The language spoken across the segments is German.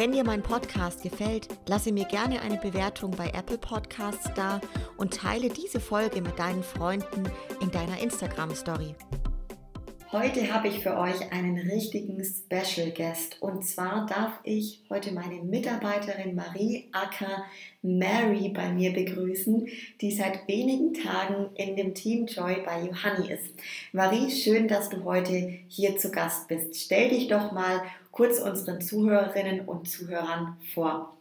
Wenn dir mein Podcast gefällt, lasse mir gerne eine Bewertung bei Apple Podcasts da und teile diese Folge mit deinen Freunden in deiner Instagram Story. Heute habe ich für euch einen richtigen Special Guest und zwar darf ich heute meine Mitarbeiterin Marie Acker Mary bei mir begrüßen, die seit wenigen Tagen in dem Team Joy bei Johanni ist. Marie, schön, dass du heute hier zu Gast bist. Stell dich doch mal kurz unseren Zuhörerinnen und Zuhörern vor.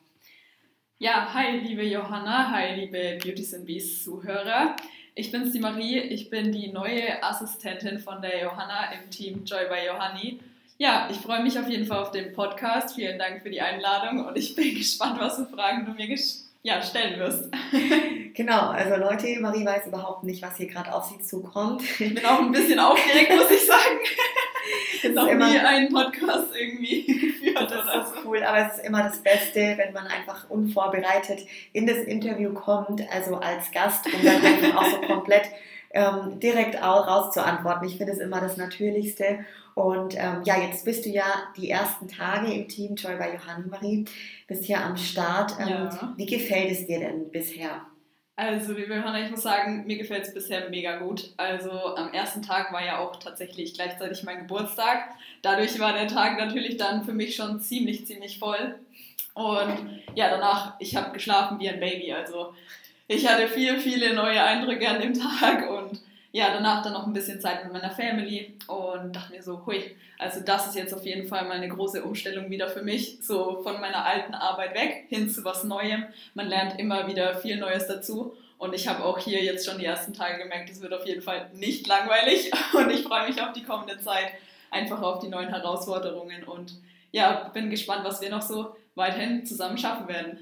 Ja, hi liebe Johanna, hi liebe Beauties and Beasts Zuhörer. Ich bin's die Marie, ich bin die neue Assistentin von der Johanna im Team Joy by Johanni. Ja, ich freue mich auf jeden Fall auf den Podcast. Vielen Dank für die Einladung und ich bin gespannt, was für Fragen du mir ja, stellen wirst. Genau, also Leute, Marie weiß überhaupt nicht, was hier gerade auf sie zukommt. Ich bin auch ein bisschen aufgeregt, muss ich sagen. Ich noch immer, nie einen Podcast irgendwie das oder ist cool, aber es ist immer das Beste, wenn man einfach unvorbereitet in das Interview kommt, also als Gast und dann einfach auch so komplett ähm, direkt auch raus zu antworten. Ich finde es immer das Natürlichste. Und ähm, ja, jetzt bist du ja die ersten Tage im Team Joy bei Johanni Marie, bist hier am Start. Ähm, ja. Wie gefällt es dir denn bisher? Also, liebe Johanna, ich muss sagen, mir gefällt es bisher mega gut. Also, am ersten Tag war ja auch tatsächlich gleichzeitig mein Geburtstag. Dadurch war der Tag natürlich dann für mich schon ziemlich, ziemlich voll. Und ja, danach, ich habe geschlafen wie ein Baby. Also, ich hatte viel, viele neue Eindrücke an dem Tag und ja, danach dann noch ein bisschen Zeit mit meiner Family und dachte mir so, hui, also das ist jetzt auf jeden Fall mal eine große Umstellung wieder für mich, so von meiner alten Arbeit weg hin zu was Neuem. Man lernt immer wieder viel Neues dazu und ich habe auch hier jetzt schon die ersten Tage gemerkt, es wird auf jeden Fall nicht langweilig und ich freue mich auf die kommende Zeit, einfach auf die neuen Herausforderungen und ja, bin gespannt, was wir noch so weiterhin zusammen schaffen werden.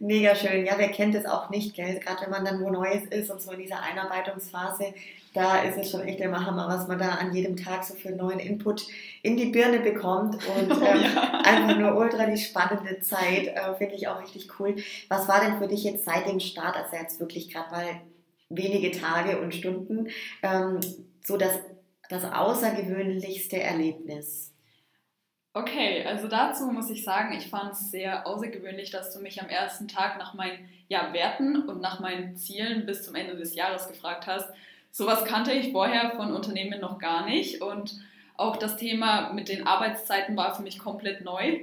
Mega schön. Ja, wer kennt es auch nicht, gell? Gerade wenn man dann wo Neues ist und so in dieser Einarbeitungsphase, da ist es schon echt immer Hammer, was man da an jedem Tag so für neuen Input in die Birne bekommt. Und oh, ähm, ja. einfach nur ultra die spannende Zeit. Äh, Finde ich auch richtig cool. Was war denn für dich jetzt seit dem Start, also jetzt wirklich gerade mal wenige Tage und Stunden, ähm, so das, das außergewöhnlichste Erlebnis? Okay, also dazu muss ich sagen, ich fand es sehr außergewöhnlich, dass du mich am ersten Tag nach meinen ja, Werten und nach meinen Zielen bis zum Ende des Jahres gefragt hast. Sowas kannte ich vorher von Unternehmen noch gar nicht und auch das Thema mit den Arbeitszeiten war für mich komplett neu.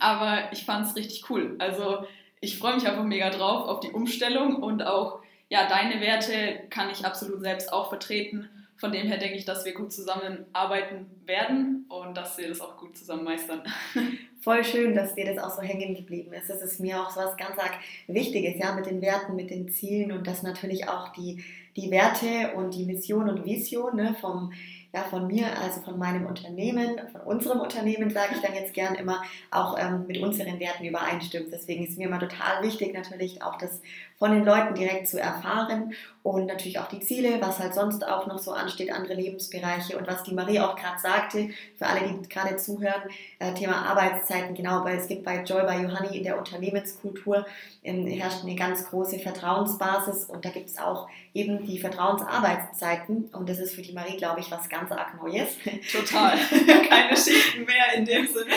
Aber ich fand es richtig cool. Also ich freue mich einfach mega drauf auf die Umstellung und auch ja, deine Werte kann ich absolut selbst auch vertreten von dem her denke ich, dass wir gut zusammenarbeiten werden und dass wir das auch gut zusammen meistern. Voll schön, dass dir das auch so hängen geblieben ist. Das ist mir auch so was ganz arg Wichtiges, ja, mit den Werten, mit den Zielen und dass natürlich auch die, die Werte und die Mission und Vision ne, vom ja, von mir, also von meinem Unternehmen, von unserem Unternehmen, sage ich dann jetzt gern immer, auch ähm, mit unseren Werten übereinstimmt. Deswegen ist mir immer total wichtig, natürlich auch das von den Leuten direkt zu erfahren und natürlich auch die Ziele, was halt sonst auch noch so ansteht, andere Lebensbereiche und was die Marie auch gerade sagte, für alle, die gerade zuhören, äh, Thema Arbeitszeiten, genau, weil es gibt bei Joy bei Johanni in der Unternehmenskultur ähm, herrscht eine ganz große Vertrauensbasis und da gibt es auch eben die Vertrauensarbeitszeiten und das ist für die Marie, glaube ich, was ganz arg Neues. Total, keine Schichten mehr in dem Sinne.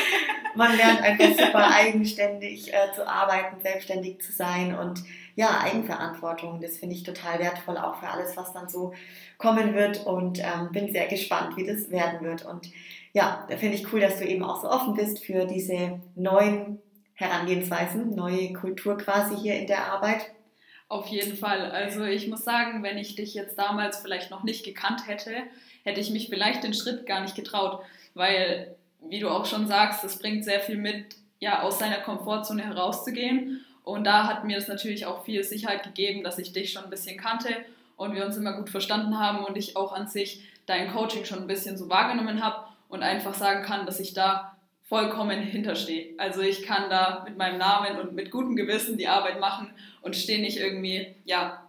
Man lernt einfach super eigenständig äh, zu arbeiten, selbstständig zu sein und ja, Eigenverantwortung. Das finde ich total wertvoll, auch für alles, was dann so kommen wird und ähm, bin sehr gespannt, wie das werden wird. Und ja, da finde ich cool, dass du eben auch so offen bist für diese neuen Herangehensweisen, neue Kultur quasi hier in der Arbeit. Auf jeden Fall. Also ich muss sagen, wenn ich dich jetzt damals vielleicht noch nicht gekannt hätte, hätte ich mich vielleicht den Schritt gar nicht getraut, weil, wie du auch schon sagst, es bringt sehr viel mit, ja, aus seiner Komfortzone herauszugehen und da hat mir das natürlich auch viel Sicherheit gegeben, dass ich dich schon ein bisschen kannte und wir uns immer gut verstanden haben und ich auch an sich dein Coaching schon ein bisschen so wahrgenommen habe und einfach sagen kann, dass ich da vollkommen hinterstehe. Also ich kann da mit meinem Namen und mit gutem Gewissen die Arbeit machen und stehe nicht irgendwie, ja,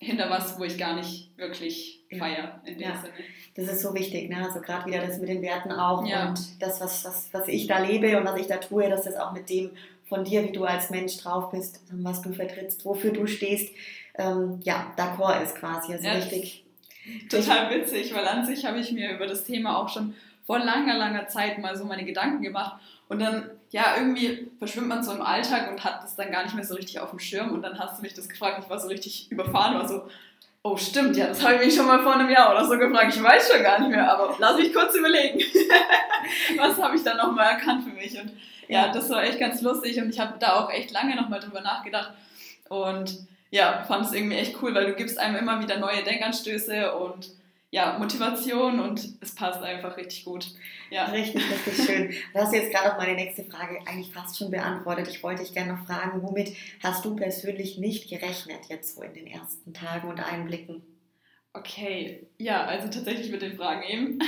hinter was, wo ich gar nicht wirklich feiere in dem ja. Sinne. Das ist so wichtig, ne? Also gerade wieder das mit den Werten auch Ja. und das, was, was, was ich da lebe und was ich da tue, dass das auch mit dem von dir, wie du als Mensch drauf bist, was du vertrittst, wofür du stehst, ähm, ja, d'accord ist quasi. Also Ja, richtig. Total witzig, weil an sich habe ich mir über das Thema auch schon vor langer, langer Zeit mal so meine Gedanken gemacht. Und dann, ja, irgendwie verschwimmt man so im Alltag und hat das dann gar nicht mehr so richtig auf dem Schirm. Und dann hast du mich das gefragt, ich war so richtig überfahren, war so, oh stimmt, ja, das habe ich mich schon mal vor einem Jahr oder so gefragt. Ich weiß schon gar nicht mehr, aber lass mich kurz überlegen. Was habe ich dann nochmal erkannt für mich? Und ja, das war echt ganz lustig und ich habe da auch echt lange nochmal drüber nachgedacht. Und ja, fand es irgendwie echt cool, weil du gibst einem immer wieder neue Denkanstöße und ja, Motivation und es passt einfach richtig gut. Ja. Richtig, richtig schön. Du hast jetzt gerade auch meine nächste Frage eigentlich fast schon beantwortet. Ich wollte dich gerne noch fragen, womit hast du persönlich nicht gerechnet jetzt so in den ersten Tagen und Einblicken? Okay, ja, also tatsächlich mit den Fragen eben.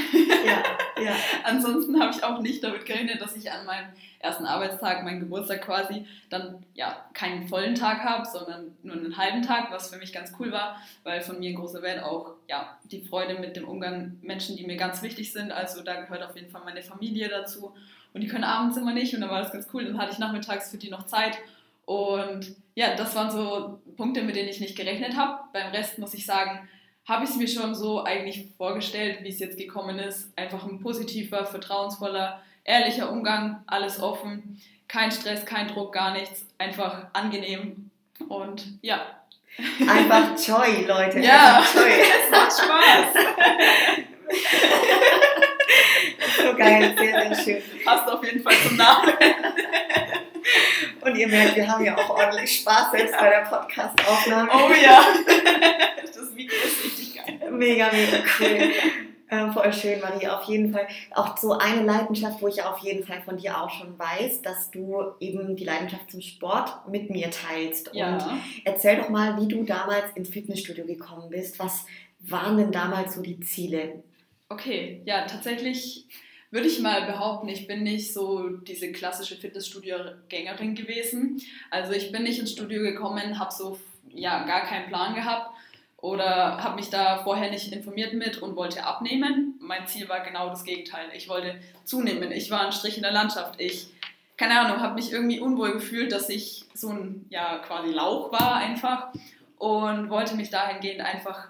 Ja, ja. Ansonsten habe ich auch nicht damit gerechnet, dass ich an meinem ersten Arbeitstag, meinen Geburtstag quasi, dann ja keinen vollen Tag habe, sondern nur einen halben Tag, was für mich ganz cool war, weil von mir ein großer Wert auch ja die Freude mit dem Umgang Menschen, die mir ganz wichtig sind. Also da gehört auf jeden Fall meine Familie dazu und die können abends immer nicht und dann war das ganz cool. Dann hatte ich nachmittags für die noch Zeit und ja, das waren so Punkte, mit denen ich nicht gerechnet habe. Beim Rest muss ich sagen, habe ich es mir schon so eigentlich vorgestellt, wie es jetzt gekommen ist. Einfach ein positiver, vertrauensvoller, ehrlicher Umgang, alles offen, kein Stress, kein Druck, gar nichts, einfach angenehm und ja. Einfach Joy, Leute. Ja, Joy. es macht Spaß. So geil, sehr, sehr schön. Passt auf jeden Fall zum Namen. Und ihr merkt, wir haben ja auch ordentlich Spaß selbst bei der Podcast-Aufnahme. Oh ja. Das Mikro ist richtig geil. Mega, mega cool. Äh, voll schön, Marie. Auf jeden Fall auch so eine Leidenschaft, wo ich auf jeden Fall von dir auch schon weiß, dass du eben die Leidenschaft zum Sport mit mir teilst. Und Ja. erzähl doch mal, wie du damals ins Fitnessstudio gekommen bist. Was waren denn damals so die Ziele? Okay, ja, tatsächlich würde ich mal behaupten, ich bin nicht so diese klassische Fitnessstudio-Gängerin gewesen. Also ich bin nicht ins Studio gekommen, habe so ja gar keinen Plan gehabt oder habe mich da vorher nicht informiert mit und wollte abnehmen. Mein Ziel war genau das Gegenteil. Ich wollte zunehmen. Ich war ein Strich in der Landschaft. Ich, keine Ahnung, habe mich irgendwie unwohl gefühlt, dass ich so ein ja quasi Lauch war einfach und wollte mich dahingehend einfach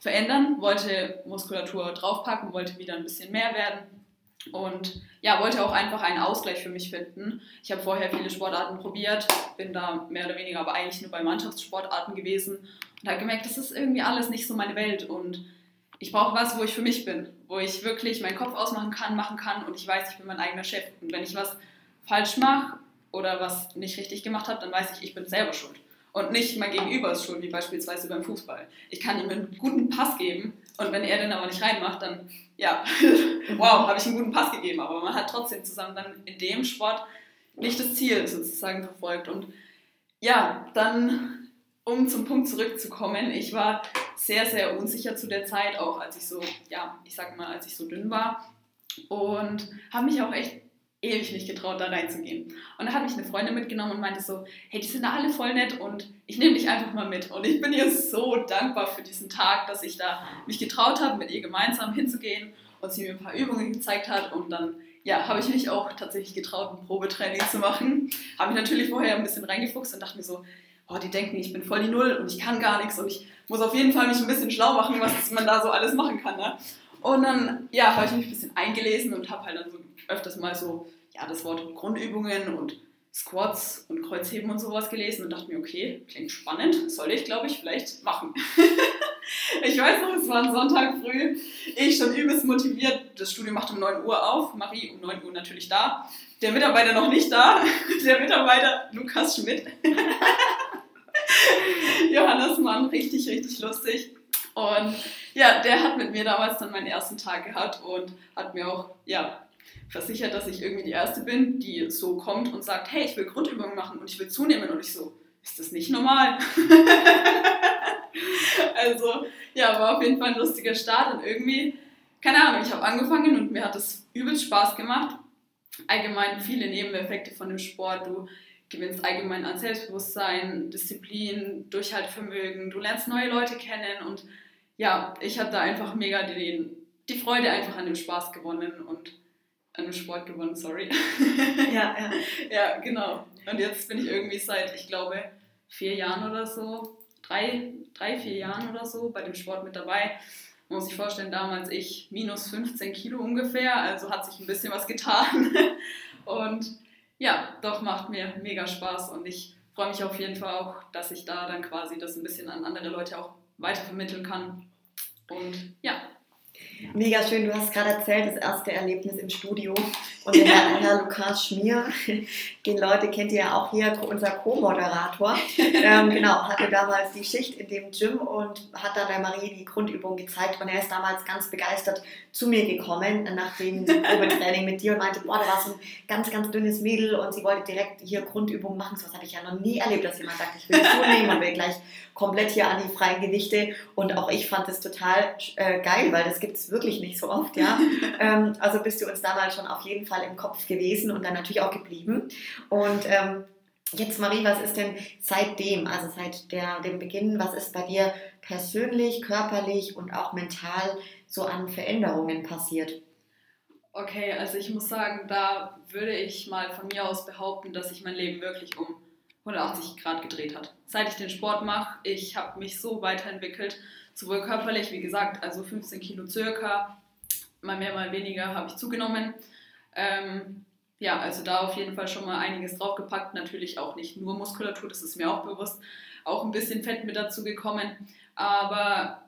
verändern, wollte Muskulatur draufpacken, wollte wieder ein bisschen mehr werden und ja, wollte auch einfach einen Ausgleich für mich finden. Ich habe vorher viele Sportarten probiert, bin da mehr oder weniger aber eigentlich nur bei Mannschaftssportarten gewesen und habe gemerkt, das ist irgendwie alles nicht so meine Welt und ich brauche was, wo ich für mich bin, wo ich wirklich meinen Kopf ausmachen kann, machen kann und ich weiß, ich bin mein eigener Chef. Und wenn ich was falsch mache oder was nicht richtig gemacht habe, dann weiß ich, ich bin selber schuld. Und nicht mein Gegenüber ist schuld, wie beispielsweise beim Fußball. Ich kann ihm einen guten Pass geben und wenn er den aber nicht reinmacht, dann, ja, wow, habe ich einen guten Pass gegeben. Aber man hat trotzdem zusammen dann in dem Sport nicht das Ziel sozusagen verfolgt. Und ja, dann, um zum Punkt zurückzukommen, ich war sehr, sehr unsicher zu der Zeit, auch als ich so, ja, ich sag mal, als ich so dünn war. Und habe mich auch echt ewig nicht getraut, da reinzugehen. Und da hat mich eine Freundin mitgenommen und meinte so, hey, die sind da alle voll nett und ich nehme dich einfach mal mit. Und ich bin ihr so dankbar für diesen Tag, dass ich da mich getraut habe, mit ihr gemeinsam hinzugehen und sie mir ein paar Übungen gezeigt hat und dann ja, habe ich mich auch tatsächlich getraut, ein Probetraining zu machen. Habe mich natürlich vorher ein bisschen reingefuchst und dachte mir so, oh, die denken, ich bin voll die Null und ich kann gar nichts und ich muss auf jeden Fall mich ein bisschen schlau machen, was man da so alles machen kann. Ne? Und dann, ja, habe ich mich ein bisschen eingelesen und habe halt dann so öfters mal so, ja, das Wort Grundübungen und Squats und Kreuzheben und sowas gelesen und dachte mir, okay, klingt spannend, soll ich, glaube ich, vielleicht machen. ich weiß noch, es war ein Sonntag früh, ich schon übelst motiviert, das Studio macht um 9 Uhr auf, Marie um 9 Uhr natürlich da, der Mitarbeiter noch nicht da, der Mitarbeiter Lukas Schmidt. Johannes Mann, richtig, richtig lustig. Und ja, der hat mit mir damals dann meinen ersten Tag gehabt und hat mir auch, ja, versichert, dass ich irgendwie die Erste bin, die so kommt und sagt, hey, ich will Grundübungen machen und ich will zunehmen. Und ich so, ist das nicht normal? also, ja, war auf jeden Fall ein lustiger Start und irgendwie, keine Ahnung, ich habe angefangen und mir hat es übelst Spaß gemacht. Allgemein viele Nebeneffekte von dem Sport. Du gewinnst allgemein an Selbstbewusstsein, Disziplin, Durchhaltevermögen, du lernst neue Leute kennen und ja, ich habe da einfach mega den, die Freude einfach an dem Spaß gewonnen und an dem Sport gewonnen, sorry. Ja, ja. ja, genau. Und jetzt bin ich irgendwie seit, ich glaube, vier Jahren oder so, drei, drei, vier Jahren oder so bei dem Sport mit dabei. Man muss sich vorstellen, damals ich minus 15 Kilo ungefähr, also hat sich ein bisschen was getan. Und ja, doch macht mir mega Spaß und ich freue mich auf jeden Fall auch, dass ich da dann quasi das ein bisschen an andere Leute auch weitervermitteln kann. Und ja, Mega schön, du hast gerade erzählt, das erste Erlebnis im Studio. Und der Herr, Herr Lukas Schmier, den Leute kennt ihr ja auch hier, unser Co-Moderator, ähm, genau, hatte damals die Schicht in dem Gym und hat dann der Marie die Grundübung gezeigt. Und er ist damals ganz begeistert zu mir gekommen nach dem Probetraining mit dir und meinte, boah, da war so ein ganz, ganz dünnes Mädel und sie wollte direkt hier Grundübungen machen. So was habe ich ja noch nie erlebt, dass jemand sagt, ich will zunehmen und will gleich komplett hier an die freien Gewichte. Und auch ich fand es total äh, geil, weil das gibt es wirklich nicht so oft, ja. ähm, also bist du uns damals schon auf jeden Fall im Kopf gewesen und dann natürlich auch geblieben. Und ähm, Jetzt, Marie, was ist denn seitdem, also seit der, dem Beginn, was ist bei dir persönlich, körperlich und auch mental so an Veränderungen passiert? Okay, also ich muss sagen, da würde ich mal von mir aus behaupten, dass sich mein Leben wirklich um 180 Grad gedreht hat. Seit ich den Sport mache, ich habe mich so weiterentwickelt, sowohl körperlich, wie gesagt, also 15 Kilo circa, mal mehr, mal weniger habe ich zugenommen. Ähm, ja, also da auf jeden Fall schon mal einiges draufgepackt. Natürlich auch nicht nur Muskulatur, das ist mir auch bewusst. Auch ein bisschen Fett mit dazu gekommen. Aber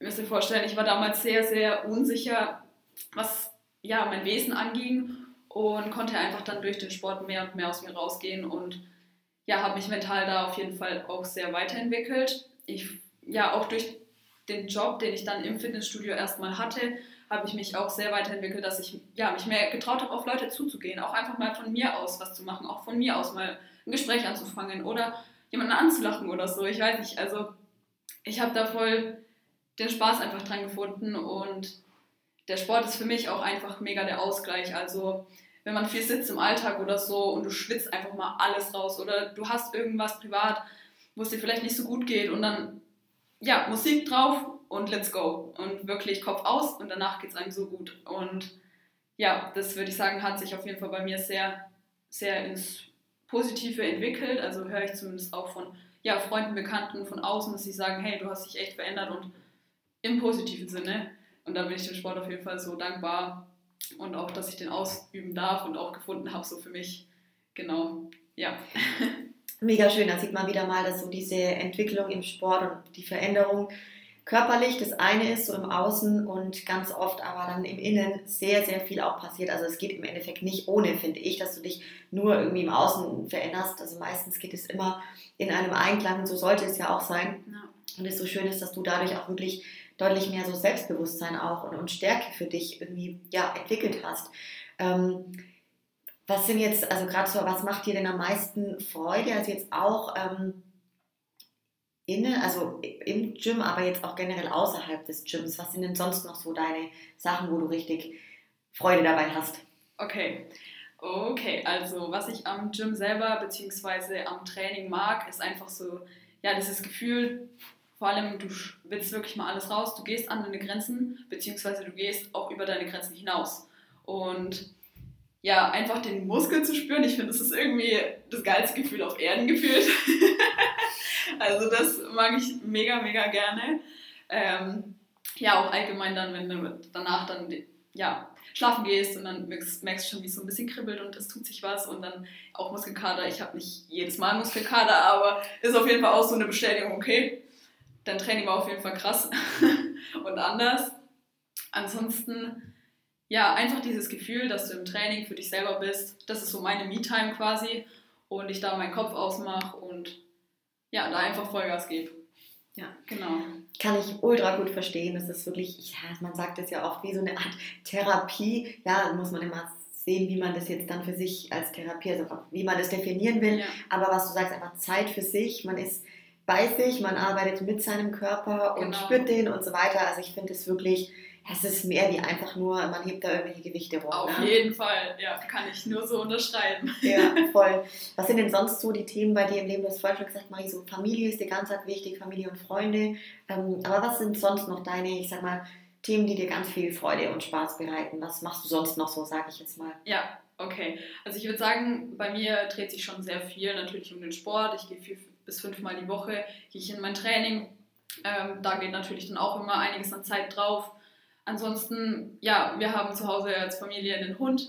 ihr müsst euch vorstellen, ich war damals sehr, sehr unsicher, was ja, mein Wesen anging und konnte einfach dann durch den Sport mehr und mehr aus mir rausgehen und ja, habe mich mental da auf jeden Fall auch sehr weiterentwickelt. Ich, ja, auch durch den Job, den ich dann im Fitnessstudio erstmal hatte, habe ich mich auch sehr weiterentwickelt, dass ich ja, mich mehr getraut habe, auf Leute zuzugehen, auch einfach mal von mir aus was zu machen, auch von mir aus mal ein Gespräch anzufangen oder jemanden anzulachen oder so. Ich weiß nicht, also ich habe da voll den Spaß einfach dran gefunden und der Sport ist für mich auch einfach mega der Ausgleich. Also wenn man viel sitzt im Alltag oder so und du schwitzt einfach mal alles raus oder du hast irgendwas privat, wo es dir vielleicht nicht so gut geht und dann, ja, Musik drauf und let's go. Und wirklich Kopf aus und danach geht es einem so gut. Und ja, das würde ich sagen, hat sich auf jeden Fall bei mir sehr, sehr ins Positive entwickelt. Also höre ich zumindest auch von ja, Freunden, Bekannten von außen, dass sie sagen, hey, du hast dich echt verändert und im positiven Sinne. Und da bin ich dem Sport auf jeden Fall so dankbar, und auch, dass ich den ausüben darf und auch gefunden habe, so für mich. Genau, ja. Mega schön, da sieht man wieder mal, dass so diese Entwicklung im Sport und die Veränderung körperlich das eine ist, so im Außen und ganz oft aber dann im Innen sehr, sehr viel auch passiert. Also es geht im Endeffekt nicht ohne, finde ich, dass du dich nur irgendwie im Außen veränderst. Also meistens geht es immer in einem Einklang und so sollte es ja auch sein. Ja. Und es so schön ist, dass du dadurch auch wirklich deutlich mehr so Selbstbewusstsein auch und, und Stärke für dich irgendwie ja, entwickelt hast. Ähm, was sind jetzt, also gerade so, was macht dir denn am meisten Freude? Also jetzt auch ähm, inne, also im Gym, aber jetzt auch generell außerhalb des Gyms. Was sind denn sonst noch so deine Sachen, wo du richtig Freude dabei hast? Okay. Okay, also was ich am Gym selber bzw. am Training mag, ist einfach so, ja, dieses Gefühl, vor allem, du willst wirklich mal alles raus, du gehst an deine Grenzen, beziehungsweise du gehst auch über deine Grenzen hinaus. Und ja, einfach den Muskel zu spüren, ich finde, das ist irgendwie das geilste Gefühl auf Erden gefühlt. also das mag ich mega, mega gerne. Ähm, ja, auch allgemein dann, wenn du danach dann ja, schlafen gehst und dann merkst, merkst du schon, wie es so ein bisschen kribbelt und es tut sich was und dann auch Muskelkater. Ich habe nicht jedes Mal Muskelkater, aber ist auf jeden Fall auch so eine Bestätigung, okay, dein Training war auf jeden Fall krass und anders. Ansonsten, ja, einfach dieses Gefühl, dass du im Training für dich selber bist, das ist so meine Me-Time quasi und ich da meinen Kopf ausmache und ja, da einfach Vollgas gebe. Ja, genau. Kann ich ultra gut verstehen. Das ist wirklich, ja, man sagt es ja oft wie so eine Art Therapie. Ja, muss man immer sehen, wie man das jetzt dann für sich als Therapie, also wie man das definieren will. Ja. Aber was du sagst, einfach Zeit für sich. Man ist bei sich, man arbeitet mit seinem Körper und Genau. spürt den und so weiter. Also ich finde es wirklich, es ist mehr wie einfach nur, man hebt da irgendwelche Gewichte rum. Auf ne? jeden Fall, ja, kann ich nur so unterschreiben. Ja, voll. Was sind denn sonst so die Themen bei dir im Leben? Du hast vorhin schon gesagt, Marie, so Familie ist dir ganz wichtig, Familie und Freunde. Ähm, aber was sind sonst noch deine, ich sag mal, Themen, die dir ganz viel Freude und Spaß bereiten? Was machst du sonst noch so, sage ich jetzt mal? Ja, okay. Also ich würde sagen, bei mir dreht sich schon sehr viel natürlich um den Sport. Ich gehe vier bis fünfmal die Woche, gehe ich in mein Training. Ähm, da geht natürlich dann auch immer einiges an Zeit drauf. Ansonsten, ja, wir haben zu Hause als Familie einen Hund.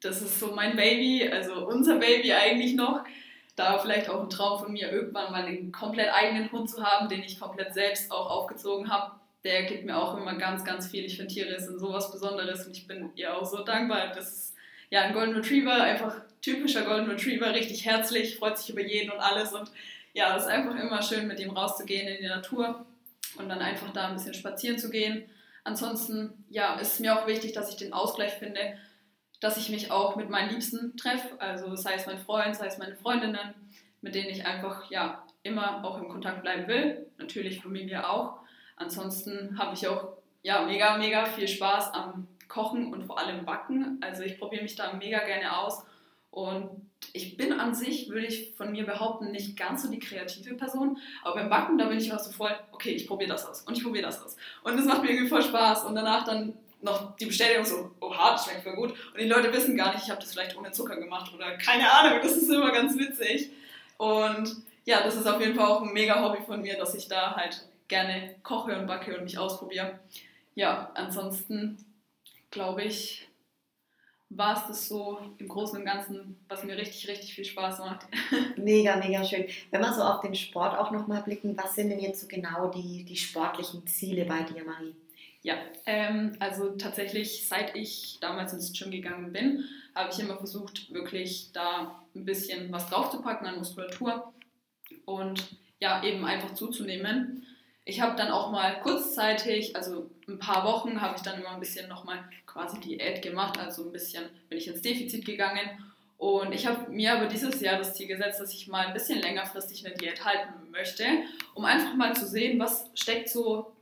Das ist so mein Baby, also unser Baby eigentlich noch. Da vielleicht auch ein Traum von mir, irgendwann mal einen komplett eigenen Hund zu haben, den ich komplett selbst auch aufgezogen habe. Der gibt mir auch immer ganz, ganz viel. Ich finde Tiere sind sowas Besonderes und ich bin ihr auch so dankbar. Das ist ja ein Golden Retriever, einfach typischer Golden Retriever, richtig herzlich, freut sich über jeden und alles. Und ja, es ist einfach immer schön, mit ihm rauszugehen in die Natur und dann einfach da ein bisschen spazieren zu gehen. Ansonsten, ja, ist es mir auch wichtig, dass ich den Ausgleich finde, dass ich mich auch mit meinen Liebsten treffe, also sei es mein Freund, sei es meine Freundinnen, mit denen ich einfach ja immer auch im Kontakt bleiben will, natürlich Familie auch. Ansonsten habe ich auch ja mega mega viel Spaß am Kochen und vor allem Backen. Also ich probiere mich da mega gerne aus und ich bin an sich, würde ich von mir behaupten, nicht ganz so die kreative Person, aber beim Backen, da bin ich auch so voll, okay, ich probiere das aus und ich probiere das aus. Und das macht mir irgendwie voll Spaß und danach dann noch die Bestätigung so, oha, das schmeckt voll gut. Und die Leute wissen gar nicht, ich habe das vielleicht ohne Zucker gemacht oder keine Ahnung, das ist immer ganz witzig. Und ja, das ist auf jeden Fall auch ein mega Hobby von mir, dass ich da halt gerne koche und backe und mich ausprobiere. Ja, ansonsten glaube ich, war es das so im Großen und Ganzen, was mir richtig, richtig viel Spaß macht. Mega, mega schön. Wenn wir so auf den Sport auch nochmal blicken, was sind denn jetzt so genau die, die sportlichen Ziele bei dir, Marie? Ja, ähm, also tatsächlich, seit ich damals ins Gym gegangen bin, habe ich immer versucht, wirklich da ein bisschen was draufzupacken an Muskulatur und ja, eben einfach zuzunehmen. Ich habe dann auch mal kurzzeitig, also ein paar Wochen, habe ich dann immer ein bisschen nochmal quasi Diät gemacht, also ein bisschen bin ich ins Defizit gegangen. Und ich habe mir aber dieses Jahr das Ziel gesetzt, dass ich mal ein bisschen längerfristig eine Diät halten möchte, um einfach mal zu sehen, was steckt so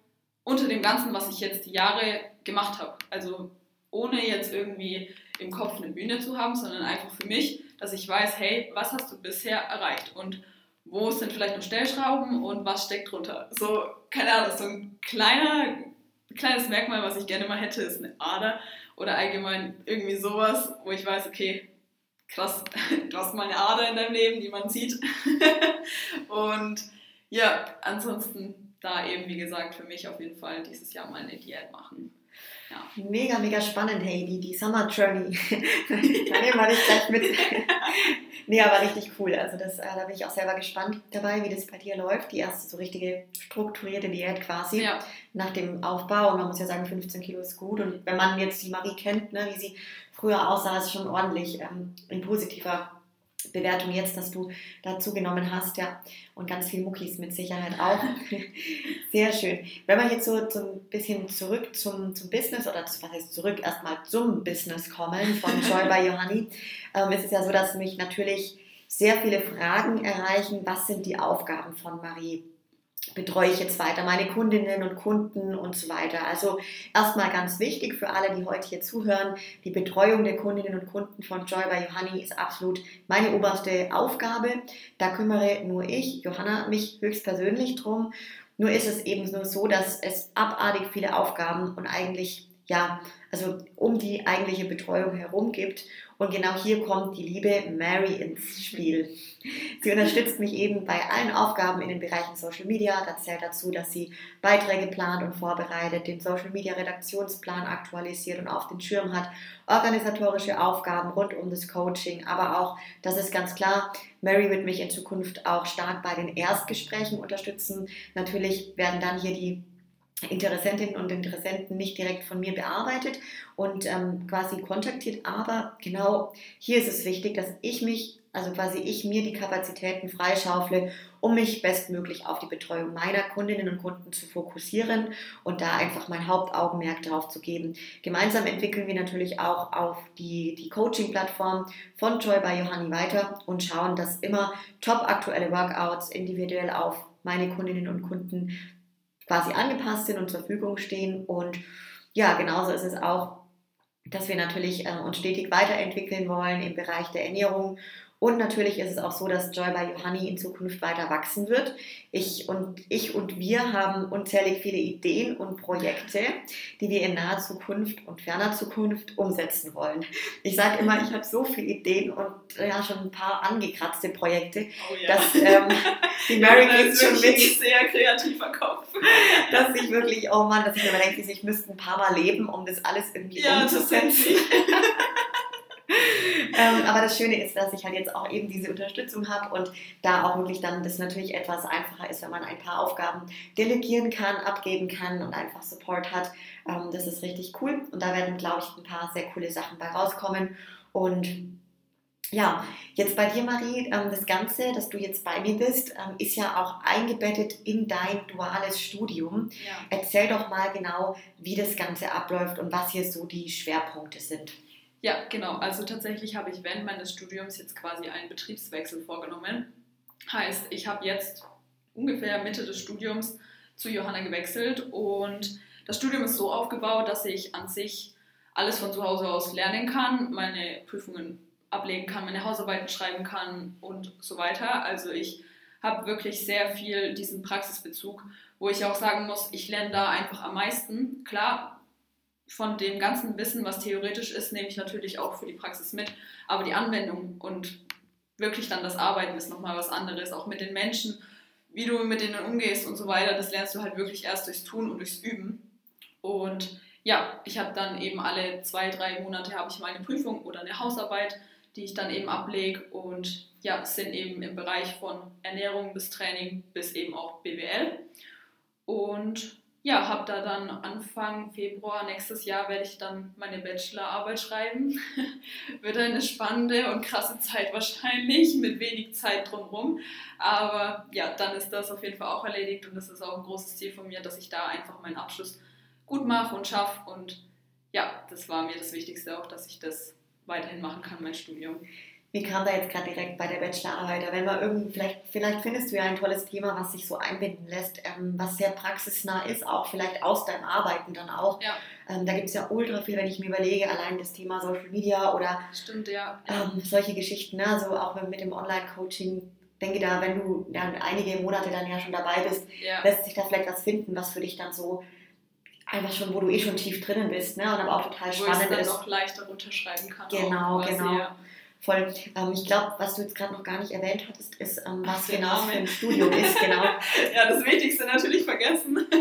unter dem Ganzen, was ich jetzt die Jahre gemacht habe. Also ohne jetzt irgendwie im Kopf eine Bühne zu haben, sondern einfach für mich, dass ich weiß, hey, was hast du bisher erreicht und wo sind vielleicht noch Stellschrauben und was steckt drunter. So, keine Ahnung, so ein kleiner, kleines Merkmal, was ich gerne mal hätte, ist eine Ader oder allgemein irgendwie sowas, wo ich weiß, okay, krass, du hast mal eine Ader in deinem Leben, die man sieht. und ja, ansonsten da eben, wie gesagt, für mich auf jeden Fall dieses Jahr mal eine Diät machen. Ja. Mega, mega spannend, hey, die, die Summer Journey. da nehmen wir dich gleich mit. nee, aber richtig cool. Also das, äh, da bin ich auch selber gespannt dabei, wie das bei dir läuft. Die erste so richtige strukturierte Diät quasi Ja, nach dem Aufbau. Und man muss ja sagen, 15 Kilo ist gut. Und wenn man jetzt die Marie kennt, ne, wie sie früher aussah, ist schon ordentlich ähm, in positiver Bewertung jetzt, dass du dazu genommen hast, ja. Und ganz viel Muckis mit Sicherheit auch. Sehr schön. Wenn wir jetzt so, ein bisschen zurück zum, zum Business oder zu, was heißt zurück, erstmal zum Business kommen von Joy by Johanni, ähm, ist es ja so, dass mich natürlich sehr viele Fragen erreichen. Was sind die Aufgaben von Marie? Betreue ich jetzt weiter meine Kundinnen und Kunden und so weiter? Also erstmal ganz wichtig für alle, die heute hier zuhören, die Betreuung der Kundinnen und Kunden von Joy by Johanni ist absolut meine oberste Aufgabe. Da kümmere nur ich, Johanna, mich höchstpersönlich drum. Nur ist es eben nur so, dass es abartig viele Aufgaben und eigentlich, ja, also um die eigentliche Betreuung herum gibt. Und genau hier kommt die liebe Mary ins Spiel. Sie unterstützt mich eben bei allen Aufgaben in den Bereichen Social Media. Da zählt dazu, dass sie Beiträge plant und vorbereitet, den Social Media Redaktionsplan aktualisiert und auf den Schirm hat, organisatorische Aufgaben rund um das Coaching, aber auch, das ist ganz klar, Mary wird mich in Zukunft auch stark bei den Erstgesprächen unterstützen. Natürlich werden dann hier die Interessentinnen und Interessenten nicht direkt von mir bearbeitet und ähm, quasi kontaktiert, aber genau hier ist es wichtig, dass ich mich, also quasi ich mir die Kapazitäten freischaufle, um mich bestmöglich auf die Betreuung meiner Kundinnen und Kunden zu fokussieren und da einfach mein Hauptaugenmerk drauf zu geben. Gemeinsam entwickeln wir natürlich auch auf die, die Coaching-Plattform von Joy by Johanni weiter und schauen, dass immer top aktuelle Workouts individuell auf meine Kundinnen und Kunden quasi angepasst sind und zur Verfügung stehen. Und ja, genauso ist es auch, dass wir natürlich äh, uns stetig weiterentwickeln wollen im Bereich der Ernährung und natürlich ist es auch so, dass Joy by Johanni in Zukunft weiter wachsen wird. Ich und, ich und wir haben unzählig viele Ideen und Projekte, die wir in naher Zukunft und ferner Zukunft umsetzen wollen. Ich sage immer, ich habe so viele Ideen und ja, schon ein paar angekratzte Projekte, Oh ja. dass ähm, die Mary das geht schon wirklich mit sehr kreativer Kopf. dass ich wirklich, oh Mann, dass ich mir immer denke, ich müsste ein paar Mal leben, um das alles irgendwie Ja, umzusetzen. ähm, aber das Schöne ist, dass ich halt jetzt auch eben diese Unterstützung habe und da auch wirklich dann das natürlich etwas einfacher ist, wenn man ein paar Aufgaben delegieren kann, abgeben kann und einfach Support hat. Ähm, das ist richtig cool und da werden, glaube ich, ein paar sehr coole Sachen bei rauskommen und ja, jetzt bei dir, Marie, ähm, das Ganze, dass du jetzt bei mir bist, ähm, ist ja auch eingebettet in dein duales Studium. Ja. Erzähl doch mal genau, wie das Ganze abläuft und was hier so die Schwerpunkte sind. Ja, genau. Also tatsächlich habe ich während meines Studiums jetzt quasi einen Betriebswechsel vorgenommen. Heißt, ich habe jetzt ungefähr Mitte des Studiums zu Johanna gewechselt und das Studium ist so aufgebaut, dass ich an sich alles von zu Hause aus lernen kann, meine Prüfungen ablegen kann, meine Hausarbeiten schreiben kann und so weiter. Also ich habe wirklich sehr viel diesen Praxisbezug, wo ich auch sagen muss, ich lerne da einfach am meisten. Klar, von dem ganzen Wissen, was theoretisch ist, nehme ich natürlich auch für die Praxis mit, aber die Anwendung und wirklich dann das Arbeiten ist nochmal was anderes, auch mit den Menschen, wie du mit denen umgehst und so weiter, das lernst du halt wirklich erst durchs Tun und durchs Üben. Und ja, ich habe dann eben alle zwei, drei Monate habe ich meine Prüfung oder eine Hausarbeit, die ich dann eben ablege und ja, sind eben im Bereich von Ernährung bis Training bis eben auch BWL. Und ja, habe da dann Anfang Februar nächstes Jahr werde ich dann meine Bachelorarbeit schreiben. Wird eine spannende und krasse Zeit wahrscheinlich, mit wenig Zeit drumherum. Aber ja, dann ist das auf jeden Fall auch erledigt und das ist auch ein großes Ziel von mir, dass ich da einfach meinen Abschluss gut mache und schaffe. Und ja, das war mir das Wichtigste auch, dass ich das weiterhin machen kann, mein Studium. Wie kam da jetzt gerade direkt bei der Bachelorarbeit? Wenn man irgendwie, vielleicht, vielleicht findest du ja ein tolles Thema, was sich so einbinden lässt, ähm, was sehr praxisnah ist, auch vielleicht aus deinem Arbeiten dann auch. Ja. Ähm, da gibt es ja ultra viel, wenn ich mir überlege, allein das Thema Social Media oder Stimmt, ja. ähm, solche Geschichten, ne? also auch mit dem Online-Coaching. Denke da, wenn du ja, einige Monate dann ja schon dabei bist, lässt sich da vielleicht was finden, was für dich dann so einfach schon, wo du eh schon tief drinnen bist, ne? Und aber auch total Wo spannend dann ist. noch leichter runterschreiben kann. Genau, genau. Ja. Voll. Ähm, ich glaube, was du jetzt gerade noch gar nicht erwähnt hattest, ist, ähm, was genau Name. für ein Studium ist. Genau. ja, das Wichtigste natürlich vergessen.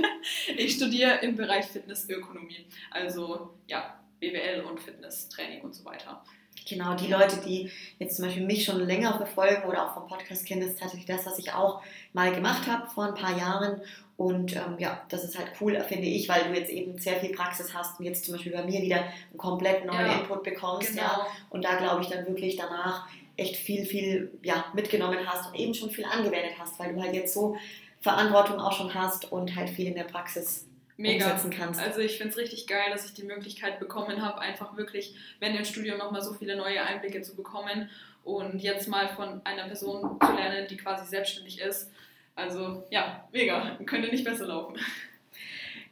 Ich studiere im Bereich Fitnessökonomie. Also ja, BWL und Fitnesstraining und so weiter. Genau, die Leute, die jetzt zum Beispiel mich schon länger verfolgen oder auch vom Podcast kennen, das ist tatsächlich das, was ich auch mal gemacht habe vor ein paar Jahren. Und ähm, ja, das ist halt cool, finde ich, weil du jetzt eben sehr viel Praxis hast und jetzt zum Beispiel bei mir wieder einen komplett neuen Ja, Input bekommst. Genau. Ja, und da glaube ich dann wirklich danach echt viel, viel ja, mitgenommen hast und eben schon viel angewendet hast, weil du halt jetzt so Verantwortung auch schon hast und halt viel in der Praxis Mega. umsetzen kannst. Also ich finde es richtig geil, dass ich die Möglichkeit bekommen habe, einfach wirklich, wenn im Studium nochmal so viele neue Einblicke zu bekommen und jetzt mal von einer Person zu lernen, die quasi selbstständig ist. Also ja, mega. Könnte nicht besser laufen.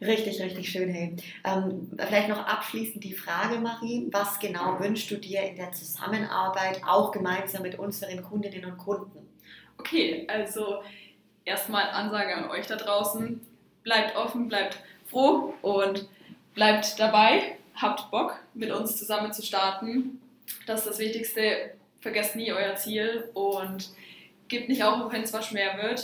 Richtig, richtig schön, hey. Ähm, vielleicht noch abschließend die Frage, Marie, was genau wünschst du dir in der Zusammenarbeit, auch gemeinsam mit unseren Kundinnen und Kunden? Okay, also erstmal Ansage an euch da draußen. Bleibt offen, bleibt froh und bleibt dabei. Habt Bock, mit uns zusammen zu starten. Das ist das Wichtigste. Vergesst nie euer Ziel und gebt nicht auf, auch wenn es was schwer wird.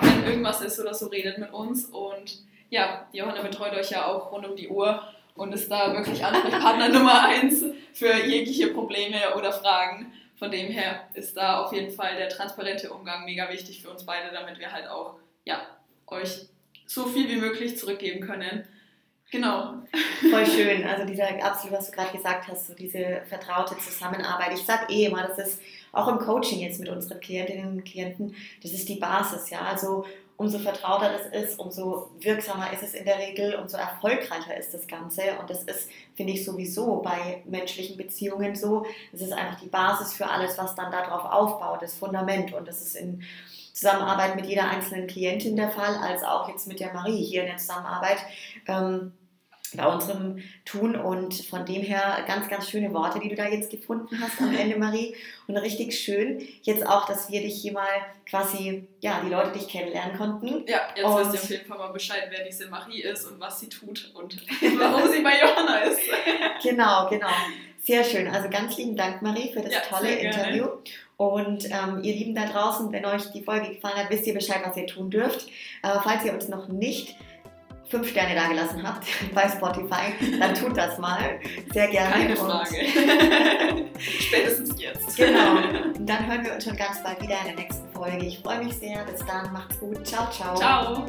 Wenn irgendwas ist oder so, redet mit uns. Und ja, Johanna betreut euch ja auch rund um die Uhr und ist da wirklich Ansprechpartner Nummer eins für jegliche Probleme oder Fragen. Von dem her ist da auf jeden Fall der transparente Umgang mega wichtig für uns beide, damit wir halt auch ja, euch so viel wie möglich zurückgeben können. Genau. Voll schön. Also dieser absolut, was du gerade gesagt hast, so diese vertraute Zusammenarbeit. Ich sage eh immer, das ist auch im Coaching jetzt mit unseren Klientinnen und Klienten, das ist die Basis, ja. Also umso vertrauter das ist, umso wirksamer ist es in der Regel, umso erfolgreicher ist das Ganze. Und das ist, finde ich, sowieso bei menschlichen Beziehungen so. Es ist einfach die Basis für alles, was dann darauf aufbaut, das Fundament. Und das ist in Zusammenarbeit mit jeder einzelnen Klientin der Fall, als auch jetzt mit der Marie hier in der Zusammenarbeit. Ähm, bei unserem Tun und von dem her ganz, ganz schöne Worte, die du da jetzt gefunden hast am Ende, Marie. Und richtig schön jetzt auch, dass wir dich hier mal quasi, ja, die Leute dich kennenlernen konnten. Ja, jetzt und wisst ihr auf jeden Fall mal Bescheid, wer diese Marie ist und was sie tut und warum sie bei Johanna ist. genau, genau. Sehr schön. Also ganz lieben Dank, Marie, für das ja, tolle Interview. Und ähm, ihr Lieben da draußen, wenn euch die Folge gefallen hat, wisst ihr Bescheid, was ihr tun dürft. Äh, falls ihr uns noch nicht fünf Sterne dagelassen habt bei Spotify, dann tut das mal. Sehr gerne. Keine Frage. Spätestens jetzt. Genau. Und dann hören wir uns schon ganz bald wieder in der nächsten Folge. Ich freue mich sehr. Bis dann. Macht's gut. Ciao, ciao. Ciao.